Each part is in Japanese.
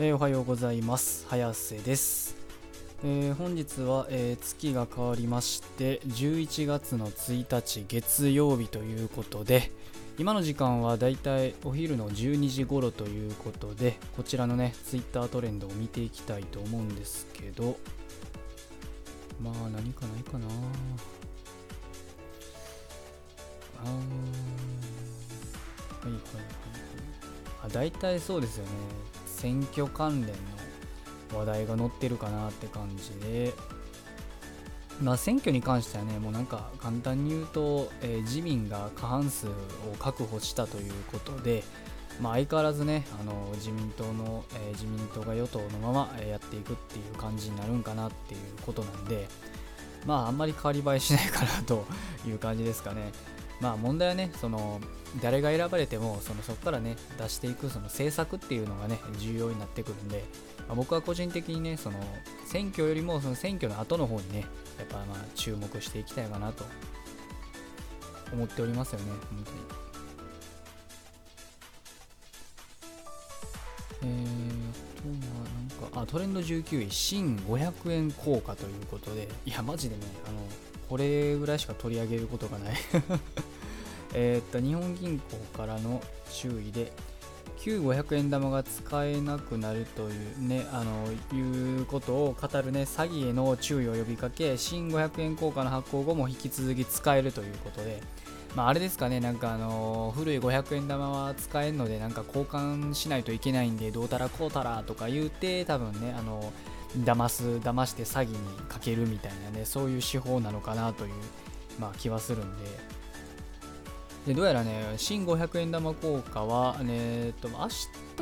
えー、おはようございます。早瀬です、えー、本日は、えー、月が変わりまして11月の1日月曜日ということで今の時間はだいたいお昼の12時頃ということでこちらのね Twitter トレンドを見ていきたいと思うんですけどまあ何かないかな。あはいはいはいはい。あ大体そうですよね。選挙関連の話題が載ってるかなって感じで、まあ、選挙に関してはね、もうなんか簡単に言うと、えー、自民が過半数を確保したということで、まあ、相変わらずね、あの自民党の、えー、自民党が与党のまま、えやっていくっていう感じになるんかなっていうことなんで、まあ、あんまり変わり映えしないかなという感じですかね。まあ問題はね、その誰が選ばれてもそのそこからね出していくその政策っていうのがね重要になってくるんで、まあ、僕は個人的にねその選挙よりもその選挙の後の方にねやっぱまあ注目していきたいかなと思っておりますよね本当に。えー、とはなんかあトレンド19位新500円硬貨ということでいやマジでねあのこれぐらいしか取り上げることがない。えっと日本銀行からの注意で旧500円玉が使えなくなるというねあのいうことを語るね詐欺への注意を呼びかけ新500円硬貨の発行後も引き続き使えるということでまあ、あれですかね、なんかあの古い500円玉は使えるので、なんか交換しないといけないんで、どうたらこうたらとか言うて、多分ね、あの騙す、騙して詐欺にかけるみたいなね、そういう手法なのかなという、まあ、気はするんで、でどうやらね、新500円玉効果は、ね、えっと明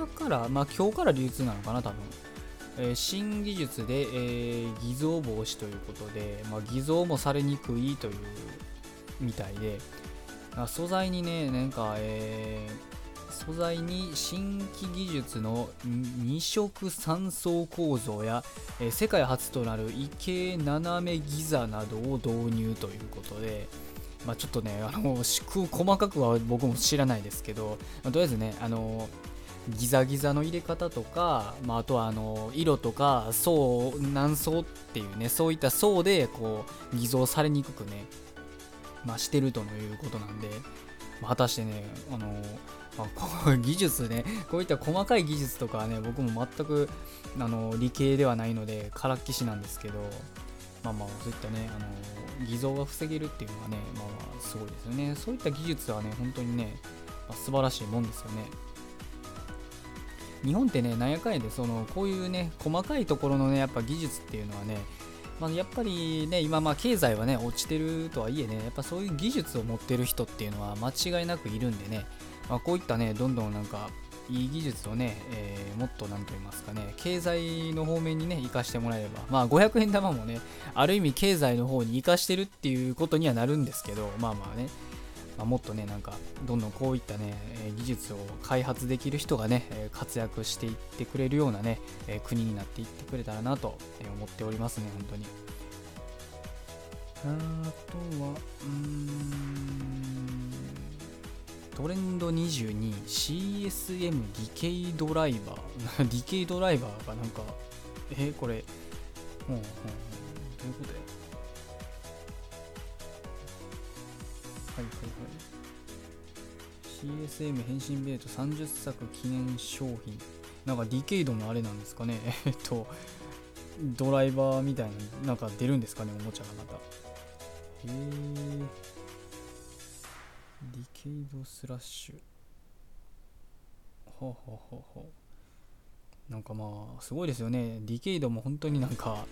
日から、まあ今日から流通なのかな、多分。えー、新技術で、えー、偽造防止ということで、まあ、偽造もされにくいというみたいで、あ素材にね、なんか、えー、素材に新規技術の二色三層構造や、え、世界初となる異形斜めギザなどを導入ということで、まあ、ちょっとね、あの、細かくは僕も知らないですけど、まあ、とりあえずね、あの、ギザギザの入れ方とか、まあ、あとはあの色とか層何層っていうねそういった層でこう偽造されにくくね、まあ、してるということなんで、まあ、果たしてねあの、まあ、技術ねこういった細かい技術とかはね僕も全くあの理系ではないのでからっきしなんですけどまあまあそういったねあの偽造が防げるっていうのはね、まあ、まあすごいですよね。そういった技術はね、本当にね、まあ、素晴らしいもんですよね。日本ってね、なんやかんやで、その、こういうね、細かいところのね、やっぱ技術っていうのはね、まあ、やっぱりね、今、まあ、経済はね、落ちてるとはいえね、やっぱそういう技術を持ってる人っていうのは間違いなくいるんでね、まあ、こういったね、どんどんなんか、いい技術をね、えー、もっと何と言いますかね、経済の方面にね、活かしてもらえれば、まあ500円玉もね、ある意味経済の方に活かしてるっていうことにはなるんですけど、まあまあね、まあ、もっとね、なんか、どんどんこういったね、技術を開発できる人がね、活躍していってくれるようなね、国になっていってくれたらなと思っておりますね、本当に。あとは、うーん。トレンド 22CSM ディケイドライバー。ディケイドライバーがなんかえこれもう、うん、どういうことや？はいはいはい。CSM 変身ベート30作記念商品。なんかディケイドのあれなんですかね？えっとドライバーみたいななんか出るんですかね？おもちゃがまた。へえディケイドスラッシュ。ほうほうほうほう。なんかまあすごいですよね。ディケイドも本当になんか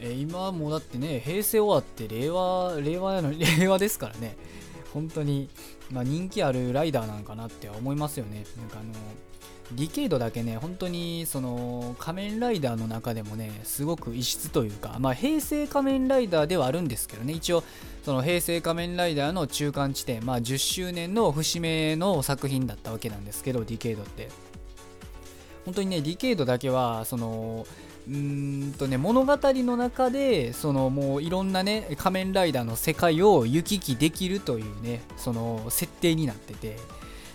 え今もだってね平成終わって令和令和の 令和ですからね。本当に、まあ、人気あるライダーなんかなって思いますよね。なんかあのディケイドだけね、本当にその仮面ライダーの中でもね、すごく異質というか、まあ平成仮面ライダーではあるんですけどね、一応その平成仮面ライダーの中間地点、まあ10周年の節目の作品だったわけなんですけど、ディケイドって。本当にね、ディケイドだけは、その、うーんとね、物語の中で、そのもういろんなね、仮面ライダーの世界を行き来できるというね、その設定になってて、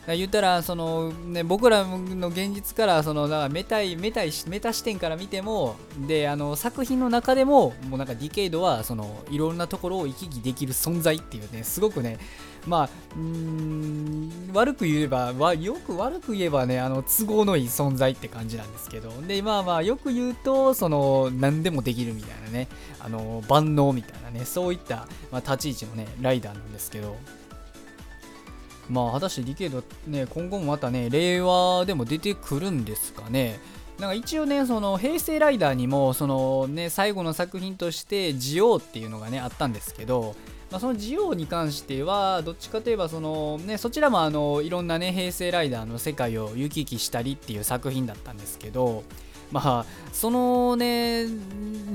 言ったらその、ね、僕らの現実からそのだからメタイメタイメタ視点から見てもであの作品の中でももうなんかディケイドはそのいろんなところを行き来できる存在っていうねすごくねまあうん悪く言えばよく悪く言えばねあの都合のいい存在って感じなんですけどでまあまあよく言うとその何でもできるみたいなねあの万能みたいなねそういった、まあ、立ち位置のねライダーなんですけどまあ果たしてディケイドね今後もまたね令和でも出てくるんですかね。なんか一応ねその平成ライダーにもそのね最後の作品としてジオウっていうのがねあったんですけどまあ、そのジオウに関してはどっちかといえばその、ね、そちらもあのいろんな、ね、平成ライダーの世界を行き来したりっていう作品だったんですけど、まあ、そのね、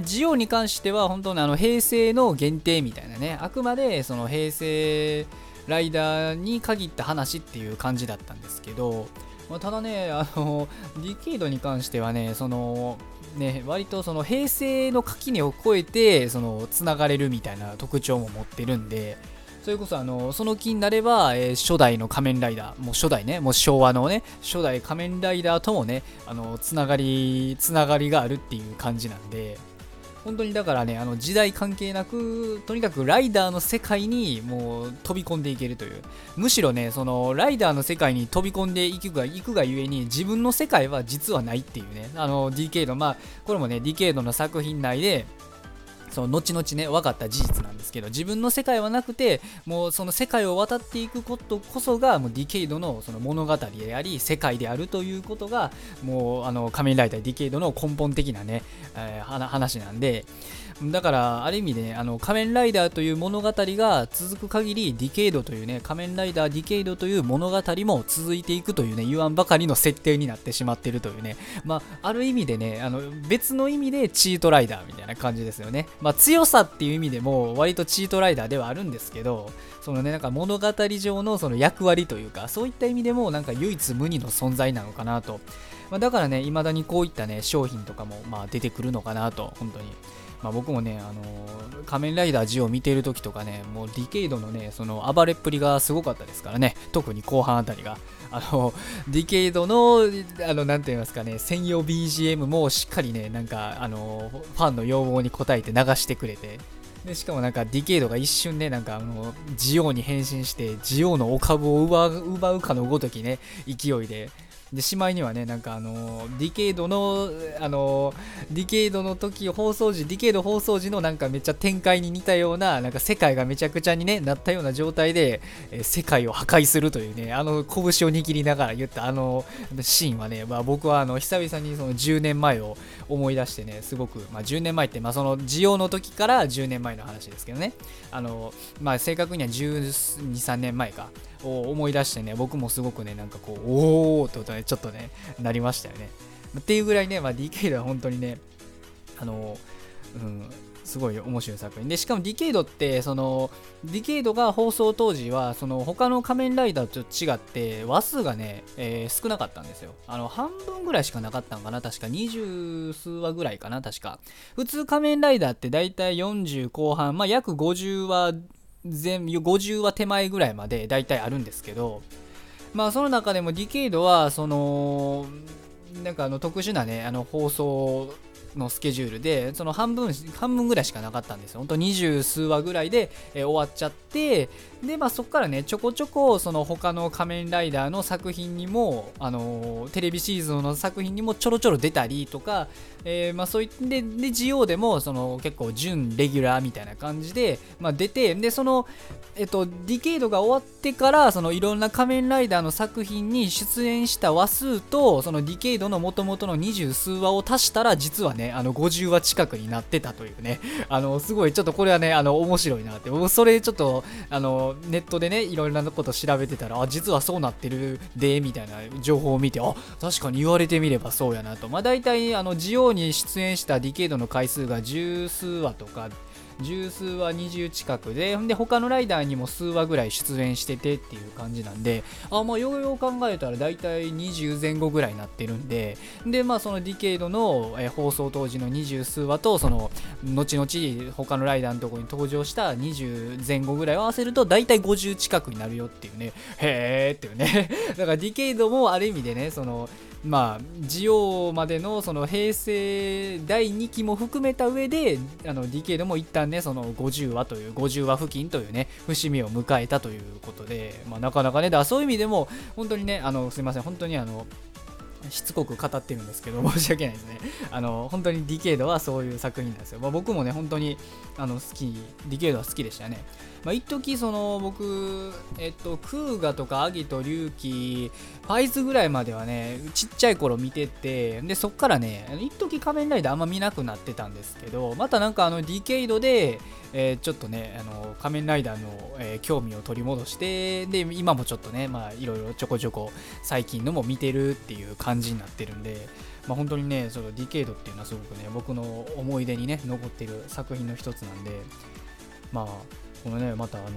ジオウに関しては本当にあの平成の限定みたいなね、あくまでその平成ライダーに限った話っていう感じだったんですけど、まあ、ただね、あの、ディケイドに関してはね、その、ね、割とその平成の垣根を越えて、その、つながれるみたいな特徴も持ってるんで、それこそあのその気になれば、えー、初代の仮面ライダー、もう初代ね、もう昭和のね、初代仮面ライダーともね、あのつながり、つながりがあるっていう感じなんで、本当にだからね、あの時代関係なく、とにかくライダーの世界にもう飛び込んでいけるという。むしろね、そのライダーの世界に飛び込んでいくが、いくがゆえに自分の世界は実はないっていうね、あの、ディケイド、まあ、これもね、ディケイドの作品内で、その後々ね分かった事実なんですけど自分の世界はなくてもうその世界を渡っていくことこそがもうディケイドのその物語であり世界であるということがもうあの仮面ライダーディケイドの根本的なね、えー、話なんでだからある意味でねあの仮面ライダーという物語が続く限りディケイドというね仮面ライダーディケイドという物語も続いていくというね言わんばかりの設定になってしまってるというねまあある意味でねあの別の意味でチートライダーみたいな感じですよね。まあ強さっていう意味でも割とチートライダーではあるんですけどそのねなんか物語上のその役割というかそういった意味でもなんか唯一無二の存在なのかなと、まあ、だからね未だにこういったね商品とかもまあ出てくるのかなと本当に。まあ、僕もね、あのー、仮面ライダー G を見ている時とかね、もうディケイドのね、その暴れっぷりがすごかったですからね、特に後半あたりが。あの、ディケイドの、あの、なんて言いますかね、専用 BGM もしっかりね、なんか、あの、ファンの要望に応えて流してくれて、でしかもなんかディケイドが一瞬ね、なんかあの、ジオウに変身して、ジオウのお株を奪う奪うかのごときね、勢いで、で、しまいにはね、なんかあの、ディケイドの、あの、ディケイドの時、放送時、ディケイド放送時のなんかめっちゃ展開に似たような、なんか世界がめちゃくちゃにね、なったような状態で、え世界を破壊するというね、あの、拳を握りながら言ったあのシーンはね、まあ僕はあの、久々にその10年前を思い出してね、すごく、まあ10年前って、まあその、需要の時から10年前の話ですけどね、あの、まあ正確には12、3年前か。を思い出してね、僕もすごくね、なんかこう、おーってことね、ちょっとね、なりましたよね。っていうぐらいね、まあ、DK では本当にね、あの、うん、すごい面白い作品。でしかもディケイドってそのディケイドが放送当時はその他の仮面ライダーと違って話数がね、えー、少なかったんですよ。あの半分ぐらいしかなかったのかな確か。20数話ぐらいかな確か。普通仮面ライダーって大体40後半まあ約50話全50は手前ぐらいまで大体あるんですけどまあその中でもディケイドはそのなんかあの特殊なねあの放送のスケジュールでその半分半分ぐらいしかなかったんですよ。本当二十数話ぐらいで、えー、終わっちゃってでまあそこからねちょこちょこその他の仮面ライダーの作品にもあのー、テレビシーズンの作品にもちょろちょろ出たりとか、えー、まあそういってでで GO でもその結構準レギュラーみたいな感じで、まあ、出てでそのえっとディケイドが終わってからそのいろんな仮面ライダーの作品に出演した話数とそのディケイドの元々の二十数話を足したら実はねね、あの50話近くになってたというね、あのすごいちょっとこれはね、あの面白いなって、僕それちょっとあのネットでね、いろいろなこと調べてたら、あ、実はそうなってるで、みたいな情報を見て、あ、確かに言われてみればそうやなと。まあ大体、あの、ジオに出演したディケードの回数が十数話とか、十数話20近くでで他のライダーにも数話ぐらい出演しててっていう感じなんであまあようよう考えたら大体20前後ぐらいになってるんででまあそのディケイドの、え放送当時の20数話とその後々他のライダーのところに登場した20前後ぐらいを合わせると大体50近くになるよっていうね。へーっていうね。だからディケイドもある意味でねそのまあ、ジオまでのその平成第2期も含めた上で、あのディケイドも一旦ね、その50話という、50話付近というね、節目を迎えたということで、まあ、なかなかね、だそういう意味でも、本当にね、あのすいません、本当にあの、しつこく語ってるんですけど、申し訳ないですね。あの、本当にディケイドはそういう作品なんですよ。まあ、僕もね、本当にあの好き、ディケイドは好きでしたね。まあ、一時その僕、えっと、クーガとかアギとリュウキ、ファイズぐらいまではね、ちっちゃい頃見てて、で、そっからね、一時仮面ライダーあんま見なくなってたんですけど、またなんかあのディケイドで、えー、ちょっとね、あの仮面ライダーの、えー、興味を取り戻して、で、今もちょっとね、まあ、いろいろちょこちょこ最近のも見てるっていう感じになってるんで、まあ、本当にね、そのディケードっていうのはすごくね、僕の思い出にね、残ってる作品の一つなんで、まあ、このねまたあのこ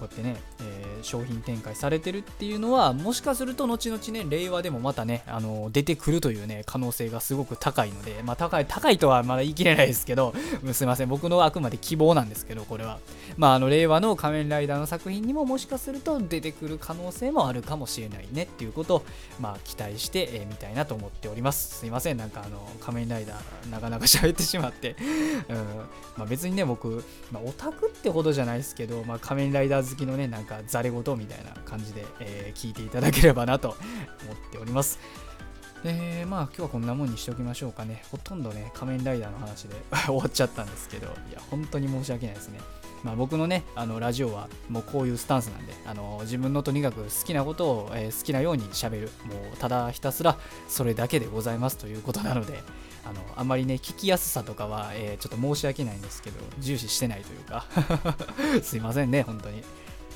うやってね、えー、商品展開されてるっていうのはもしかすると後々ね令和でもまたねあの出てくるというね可能性がすごく高いのでまあ高い高いとはまだ言い切れないですけど すいません僕のあくまで希望なんですけどこれは。まああの令和の仮面ライダーの作品にももしかすると出てくる可能性もあるかもしれないねっていうことをまあ期待して、えー、みたいなと思っております。すいませんなんかあの仮面ライダーなかなか喋ってしまって。うん。まあ別にね僕、まあ、オタクってほどじゃないですけど、まあ、仮面ライダー好きのね、なんかざれ言みたいな感じで、えー、聞いていただければなと 思っております。えー、まあ今日はこんなもんにしておきましょうかね。ほとんどね、仮面ライダーの話で 終わっちゃったんですけど、いや、本当に申し訳ないですね。まあ、僕のね、あのラジオはもうこういうスタンスなんで、あの自分のとにかく好きなことを、えー、好きなようにしゃべる、もうただひたすらそれだけでございますということなので、あのあまりね、聞きやすさとかは、えー、ちょっと申し訳ないんですけど、重視してないというか すいませんね、本当に。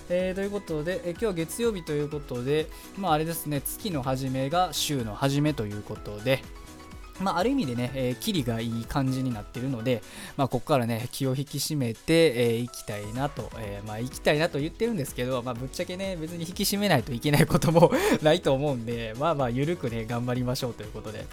えー、ということで、えー、今日は月曜日ということで、まああれですね、月の初めが週の初めということで、まあ、ある意味でね、えー、キリがいい感じになってるので、まあ、ここからね、気を引き締めて、えー、行きたいなと、えー、まあ、行きたいなと言ってるんですけど、まあ、ぶっちゃけね、別に引き締めないといけないことも ないと思うんで、まあまあ、ゆるくね、頑張りましょうということで、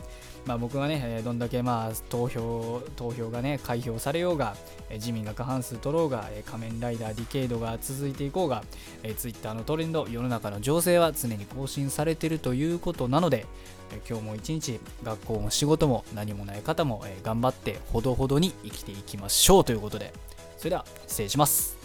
まあ、僕がね、どんだけまあ、投票、投票がね、開票されようが、自民が過半数取ろうが、仮面ライダーディケイドが続いていこうが、え Twitter のトレンド、世の中の情勢は常に更新されているということなので、今日も一日学校も仕事も何もない方も頑張ってほどほどに生きていきましょうということでそれでは失礼します。